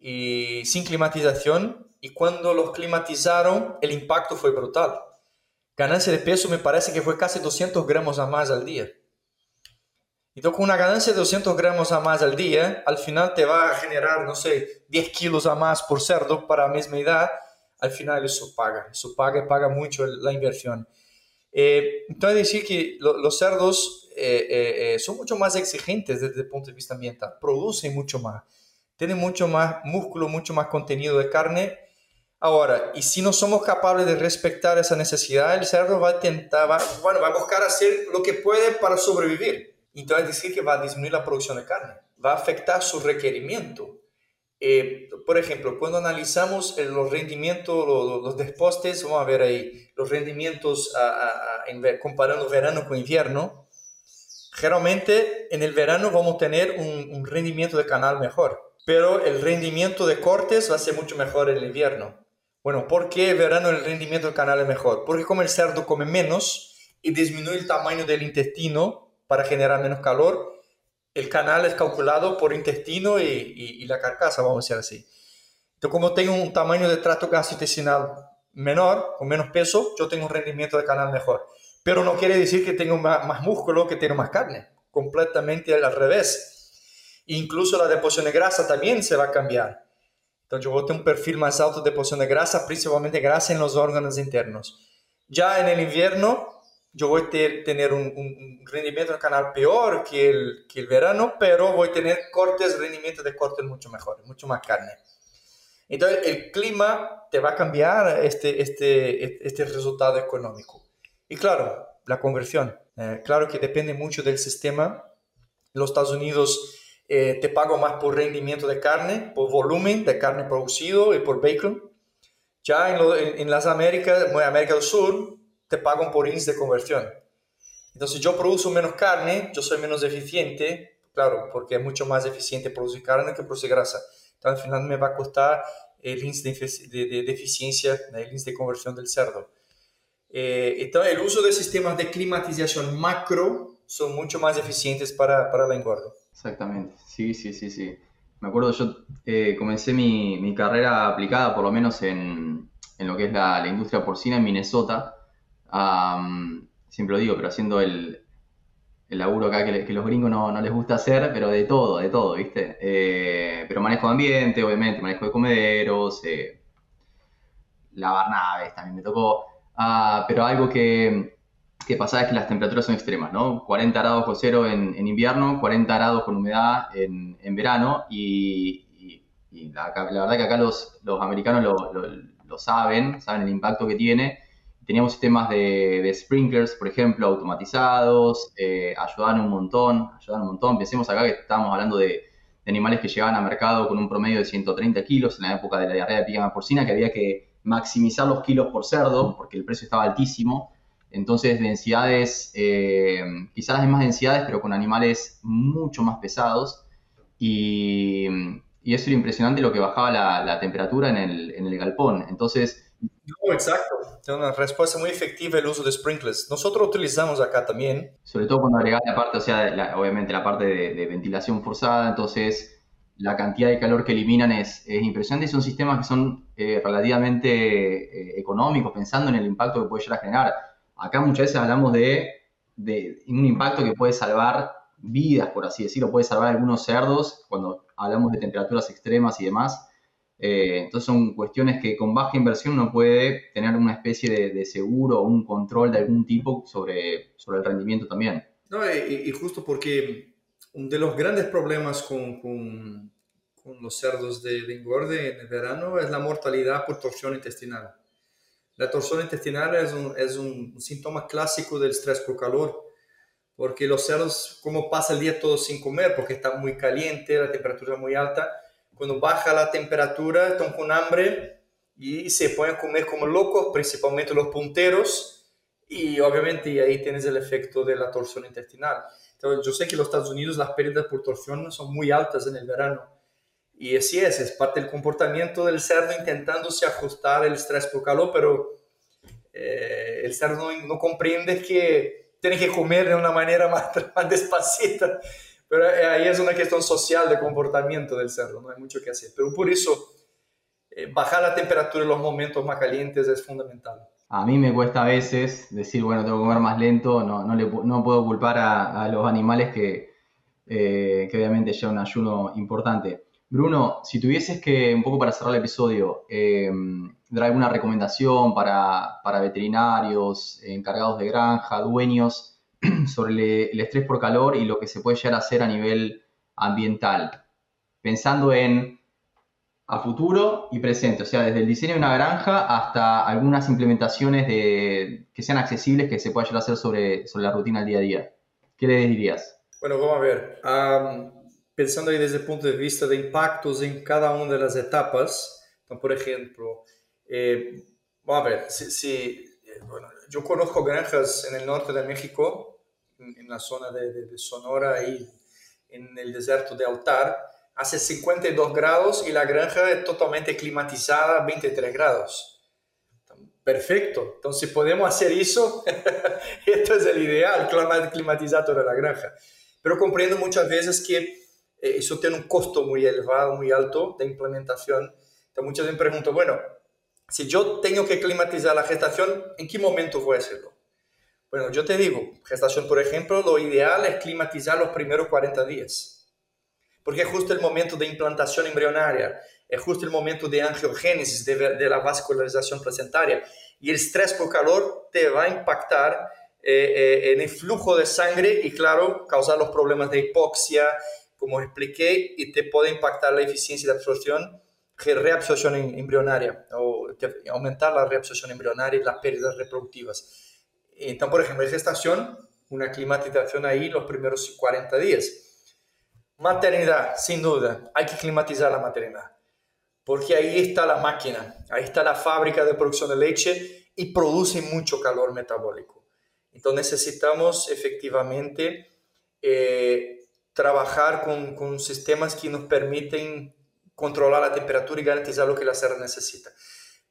y sin climatización, y cuando los climatizaron, el impacto fue brutal ganancia de peso me parece que fue casi 200 gramos a más al día. Entonces, con una ganancia de 200 gramos a más al día, al final te va a generar, no sé, 10 kilos a más por cerdo para la misma edad. Al final eso paga, eso paga, paga mucho la inversión. Eh, entonces, decir que los cerdos eh, eh, eh, son mucho más exigentes desde el punto de vista ambiental, producen mucho más, tienen mucho más músculo, mucho más contenido de carne Ahora, y si no somos capaces de respetar esa necesidad, el cerdo va a intentar, bueno, va a buscar hacer lo que puede para sobrevivir. Entonces, decir que va a disminuir la producción de carne, va a afectar su requerimiento. Eh, por ejemplo, cuando analizamos los rendimientos, los, los, despostes, vamos a ver ahí los rendimientos a, a, en, comparando verano con invierno. Generalmente en el verano vamos a tener un, rendimiento de canal mejor, pero el rendimiento de cortes va a ser mucho mejor en el invierno. Bueno, ¿por qué verano el rendimiento del canal es mejor? Porque como el cerdo come menos y disminuye el tamaño del intestino para generar menos calor, el canal es calculado por intestino y, la carcasa, vamos a decir así. Entonces, como tengo un tamaño de trato gastrointestinal menor, con menos peso, yo tengo un rendimiento de canal mejor. Pero no quiere decir que tengo más, más músculo, que tengo más carne. Completamente al revés. Incluso la deposición de grasa también se va a cambiar. Entonces yo voy a tener un perfil más alto de deposición de grasa, principalmente grasa en los órganos internos. Ya en el invierno yo voy a tener un, rendimiento del canal peor que el, que el verano, pero voy a tener cortes, rendimiento de cortes mucho mejor, mucho más carne. Entonces el clima te va a cambiar este, este, este resultado económico. Y claro, la conversión. Eh, claro que depende mucho del sistema. Los Estados Unidos eh, te pago más por rendimiento de carne, por volumen de carne producido y por bacon. Ya en, en, en las Américas, en América del Sur, te pagan por índice de conversión. Entonces yo produzo menos carne, yo soy menos eficiente, claro, porque es mucho más eficiente producir carne que producir grasa. Entonces al final me va a costar el índice de, de, de eficiencia, el índice de conversión del cerdo. Eh, entonces el uso de sistemas de climatización macro son mucho más eficientes para, para la engorda. Exactamente, sí, sí, sí, sí. Me acuerdo, yo eh, comencé mi, mi, carrera aplicada, por lo menos en, en lo que es la, la, industria porcina en Minnesota. Siempre lo digo, pero haciendo el, el laburo acá que, los gringos no, no, les gusta hacer, pero de todo, de todo, ¿viste? Eh, pero manejo de ambiente, obviamente, manejo de comederos, eh, lavar naves también me tocó. Uh, pero algo que, que pasaba es que las temperaturas son extremas, ¿no? 40 grados con cero en, en invierno, 40 grados con humedad en, en verano y, la, verdad que acá los, los americanos lo, lo, saben, saben el impacto que tiene. Teníamos sistemas de, sprinklers, por ejemplo, automatizados, eh, ayudaban un montón, ayudaban un montón. Pensemos acá que estábamos hablando de, animales que llegaban a mercado con un promedio de 130 kilos en la época de la diarrea de pígama porcina, que había que maximizar los kilos por cerdo, porque el precio estaba altísimo entonces, densidades, eh, quizás hay más densidades, pero con animales mucho más pesados. Y, y eso era impresionante lo que bajaba la, la temperatura en el, en el, galpón. Entonces, No, exacto. Es una respuesta muy efectiva el uso de sprinklers. Nosotros utilizamos acá también. Sobre todo cuando agregas la parte, o sea, obviamente la parte de, ventilación forzada, entonces la cantidad de calor que eliminan es, impresionante y son sistemas que son eh, relativamente eh, económicos, pensando en el impacto que puede llegar a generar. Acá muchas veces hablamos de, de un impacto que puede salvar vidas, por así decirlo, puede salvar algunos cerdos cuando hablamos de temperaturas extremas y demás eh, entonces son cuestiones que con baja inversión uno puede tener una especie de, seguro o un control de algún tipo sobre, sobre el rendimiento también. No, y, justo porque uno de los grandes problemas con, con, con los cerdos de, de, engorde en el verano es la mortalidad por torsión intestinal. La torsión intestinal es un, es un síntoma clásico del estrés por calor, porque los cerdos, como pasa el día todo sin comer, porque está muy caliente, la temperatura muy alta, cuando baja la temperatura, están con hambre y se ponen a comer como locos, principalmente los punteros, y obviamente ahí tienes el efecto de la torsión intestinal. Entonces, yo sé que en los Estados Unidos las pérdidas por torsión son muy altas en el verano. Y así es, es parte del comportamiento del cerdo intentándose ajustar el estrés por calor, pero eh, el cerdo no, no, comprende que tiene que comer de una manera [LAUGHS] más, más despacita pero eh, ahí es una cuestión social de comportamiento del cerdo, no hay mucho que hacer. Pero por eso, eh, bajar la temperatura en los momentos más calientes es fundamental. A mí me cuesta a veces decir, bueno, tengo que comer más lento, no, no, le, no puedo culpar a, a los animales que, eh, que obviamente llevan un ayuno importante. Bruno, si tuvieses que, un poco para cerrar el episodio, dar alguna recomendación para, para veterinarios, encargados de granja, dueños, [CLEARS THROAT] sobre el estrés por calor y lo que se puede llegar a hacer a nivel ambiental, pensando en a futuro y presente, o sea, desde el diseño de una granja hasta algunas implementaciones de, que sean accesibles que se pueda llegar a hacer sobre, sobre la rutina del día a día. ¿Qué le dirías? Bueno, vamos a ver. pensando ahí desde el punto de vista de impactos en cada una de las etapas, por ejemplo, eh, vamos a ver, si, si bueno, yo conozco granjas en el norte de México, en, la zona de, Sonora y en el desierto de Altar, hace 52 grados y la granja es totalmente climatizada a 23 grados. Perfecto. Entonces, podemos hacer eso, [LAUGHS] esto es el ideal, climatizar toda la granja. Pero comprendo muchas veces que eh, eso tiene un costo muy elevado, muy alto de implementación. Entonces, muchas veces me pregunto, bueno, si yo tengo que climatizar la gestación, ¿en qué momento voy a hacerlo? Bueno, yo te digo, gestación, por ejemplo, lo ideal es climatizar los primeros 40 días, porque es justo el momento de implantación embrionaria, es justo el momento de angiogénesis, de, la vascularización placentaria, y el estrés por calor te va a impactar eh, eh, en el flujo de sangre y, claro, causar los problemas de hipoxia, como expliqué, y te puede impactar la eficiencia de absorción reabsorción em, embrionaria o aumentar la reabsorción embrionaria y las pérdidas reproductivas. Entonces, por ejemplo, gestación, una climatización ahí los primeros 40 días. Maternidad, sin duda, hay que climatizar la maternidad, porque ahí está la máquina, ahí está la fábrica de producción de leche y produce mucho calor metabólico. Entonces necesitamos efectivamente eh, trabajar con, con sistemas que nos permiten controlar la temperatura y garantizar lo que la cerda necesita.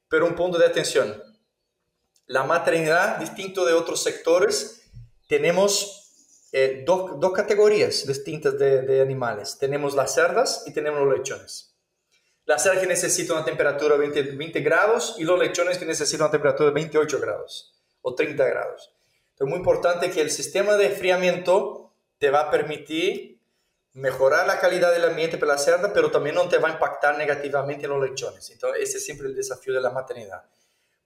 Pero un punto de atención, la maternidad, distinto de otros sectores, tenemos eh, dos, dos, categorías distintas de, animales. Tenemos las cerdas y tenemos los lechones. Las cerdas que necesitan una temperatura de 20, 20 grados y los lechones que necesitan una temperatura de 28 grados o 30 grados. Es muy importante que el sistema de enfriamiento te va a permitir mejorar la calidad del ambiente para la cerda, pero también no te va a impactar negativamente en los lechones. Entonces, ese es siempre el desafío de la maternidad.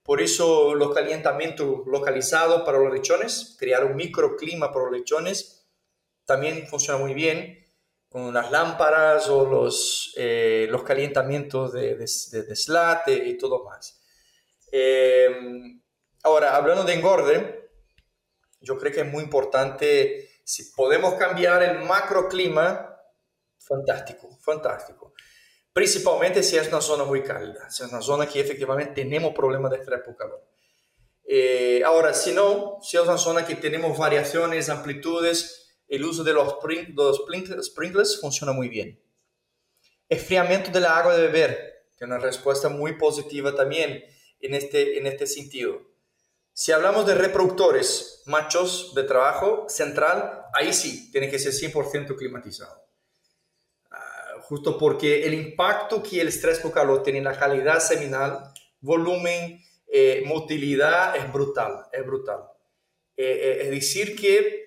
Por eso, los calentamientos localizados para los lechones, crear un microclima para los lechones, también funciona muy bien con las lámparas o los, eh, los calentamientos de, de, de, slat y todo más. Eh, ahora, hablando de engorde, yo creo que es muy importante si podemos cambiar el macroclima, fantástico, fantástico. Principalmente si es una zona muy cálida, si es una zona que efectivamente tenemos problemas de estrés por calor. Eh, ahora, si no, si es una zona que tenemos variaciones, amplitudes, el uso de los, los sprinklers funciona muy bien. Enfriamiento de la agua de beber, que es una respuesta muy positiva también. en este, en este sentido. Si hablamos de reproductores machos de trabajo central, ahí sí, tiene que ser 100% climatizado. Ah, justo porque el impacto que el estrés por calor tiene en la calidad seminal, volumen, eh, motilidad es brutal, es brutal. Eh, eh, es decir que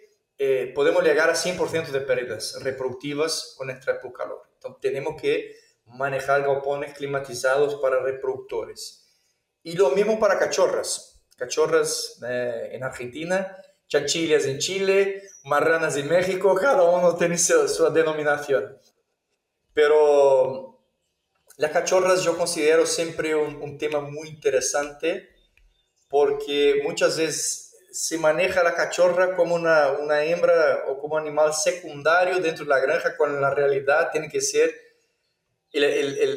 podemos llegar a 100% de pérdidas reproductivas con estrés por calor. Entonces tenemos que manejar galpones climatizados para reproductores. Y lo mismo para cachorras cachorras eh, en Argentina, chanchillas en Chile, marranas en México, cada uno tiene su, denominación. Pero las cachorras yo considero siempre un, tema muy interesante porque muchas veces se maneja la cachorra como una, una, hembra o como animal secundario dentro de la granja, cuando en la realidad tiene que ser el,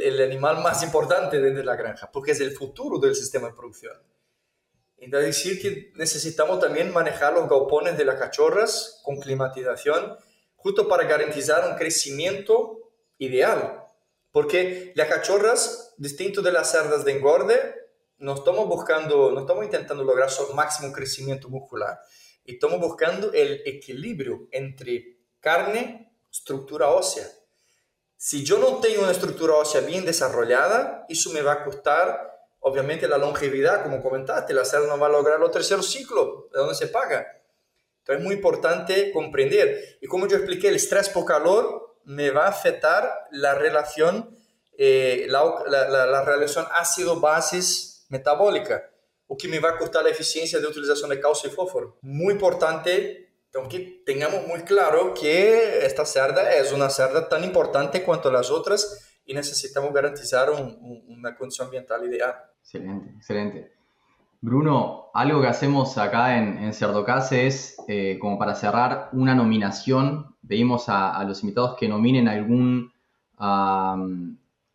el, animal más importante dentro de la granja, porque es el futuro del sistema de producción. Es decir que necesitamos también manejar los galpones de las cachorras con climatización, justo para garantizar un crecimiento ideal. Porque las cachorras, distinto de las cerdas de engorde, no estamos buscando, no estamos intentando lograr su máximo crecimiento muscular. Estamos buscando el equilibrio entre carne, estructura ósea. Si yo no tengo una estructura ósea bien desarrollada, eso me va a costar obviamente la longevidad, como comentaste, la célula no va a lograr el tercer ciclo, ¿de dónde se paga? Entonces es muy importante comprender. Y como yo expliqué, el estrés por calor me va a afectar la relación, eh, la, la, la, relación ácido-bases metabólica, o que me va a costar la eficiencia de utilización de calcio y fósforo. Muy importante que tengamos muy claro que esta cerda es una cerda tan importante cuanto las otras y necesitamos garantizar una condición ambiental ideal. Excelente, excelente. Bruno, algo que hacemos acá en, en Cerdocase es, eh, como para cerrar, una nominación. Pedimos a, los invitados que nominen algún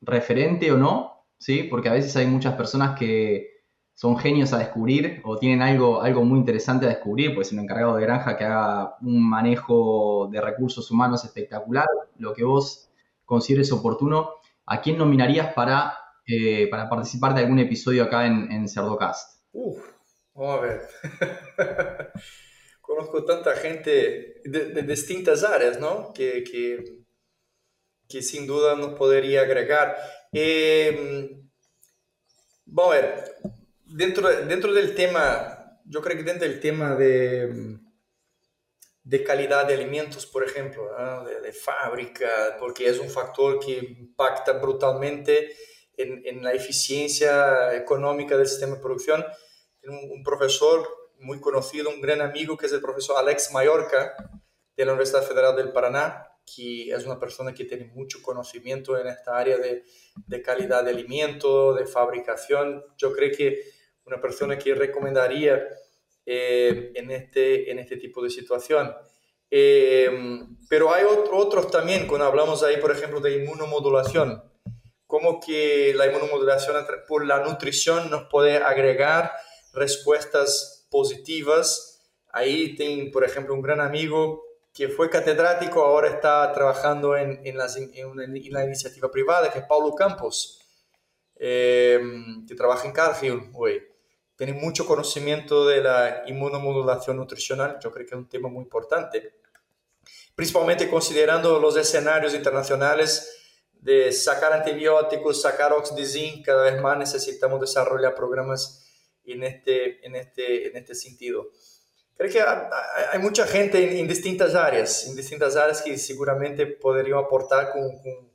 referente o no, ¿sí? Porque a veces hay muchas personas que son genios a descubrir o tienen algo, algo muy interesante a descubrir, pues un encargado de granja que haga un manejo de recursos humanos espectacular, lo que vos consideres oportuno. ¿A quién nominarías para eh, para participar de algún episodio acá en, en Cerdocast? Uf, vamos a ver. [LAUGHS] Conozco tanta gente de, distintas áreas, ¿no? Que, que, que, sin duda nos podría agregar. Eh, vamos a ver, dentro, dentro del tema, yo creo que dentro del tema de, de calidad de alimentos, por ejemplo, de, de, fábrica, porque es un factor que impacta brutalmente en, la eficiencia económica del sistema de producción. Un, un, profesor muy conocido, un gran amigo, que es el profesor Alex Mallorca, de la Universidad Federal del Paraná, que es una persona que tiene mucho conocimiento en esta área de, de calidad de alimento, de fabricación. Yo creo que una persona que recomendaría eh, en, este, en este tipo de situación. Eh, pero hay otros también, cuando hablamos ahí, por ejemplo, de inmunomodulación, como que la inmunomodulación por la nutrición nos puede agregar respuestas positivas. Ahí tengo, por ejemplo, un gran amigo que fue catedrático, ahora está trabajando en, en, la iniciativa privada, que es Paulo Campos, eh, que trabaja en Cargill hoy. Tiene mucho conocimiento de la inmunomodulación nutricional, yo creo que es un tema muy importante, principalmente considerando los escenarios internacionales de sacar antibióticos, sacar oxidizin, cada vez más necesitamos desarrollar programas en este, en este, en este sentido. Creo que hay mucha gente en, distintas áreas, en distintas áreas que seguramente podrían aportar con,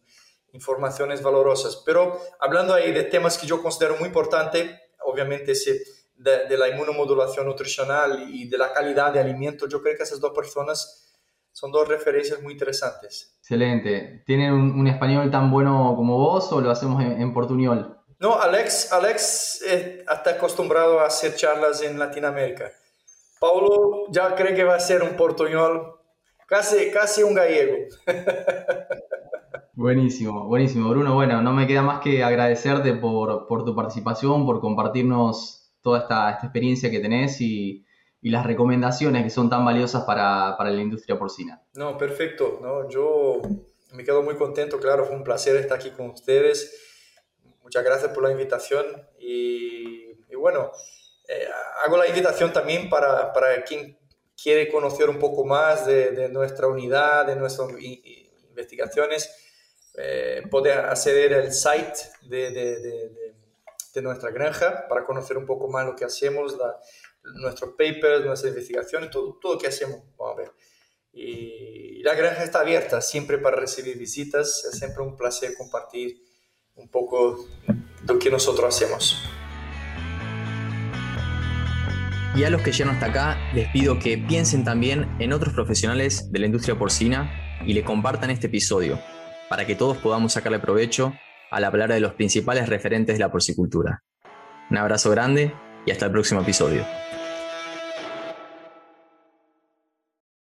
informaciones valorosas. Pero hablando ahí de temas que yo considero muy importantes, obviamente ese de, de, la inmunomodulación nutricional y de la calidad de alimento, yo creo que esas dos personas son dos referencias muy interesantes. Excelente. ¿Tienen un, español tan bueno como vos o lo hacemos en, portuñol? No, Alex, Alex eh, está acostumbrado a hacer charlas en Latinoamérica. Paulo ya cree que va a ser un portuñol, casi, casi un gallego. [LAUGHS] Buenísimo, buenísimo, Bruno. Bueno, no me queda más que agradecerte por, por tu participación, por compartirnos toda esta, esta experiencia que tenés y, y las recomendaciones que son tan valiosas para, para, la industria porcina. No, perfecto. No, yo me quedo muy contento, claro, fue un placer estar aquí con ustedes. Muchas gracias por la invitación y bueno, eh, hago la invitación también para, para, quien quiere conocer un poco más de, de nuestra unidad, de nuestras investigaciones, eh, puede acceder al site de, de, de, nuestra granja para conocer un poco más lo que hacemos, nuestros papers, nuestras investigaciones, todo, todo lo que hacemos. Vamos a ver. Y la granja está abierta siempre para recibir visitas. Es siempre un placer compartir un poco lo que nosotros hacemos. Y a los que llegan hasta acá, les pido que piensen también en otros profesionales de la industria porcina y le compartan este episodio para que todos podamos sacarle provecho a la palabra de los principales referentes de la porcicultura. Un abrazo grande y hasta el próximo episodio.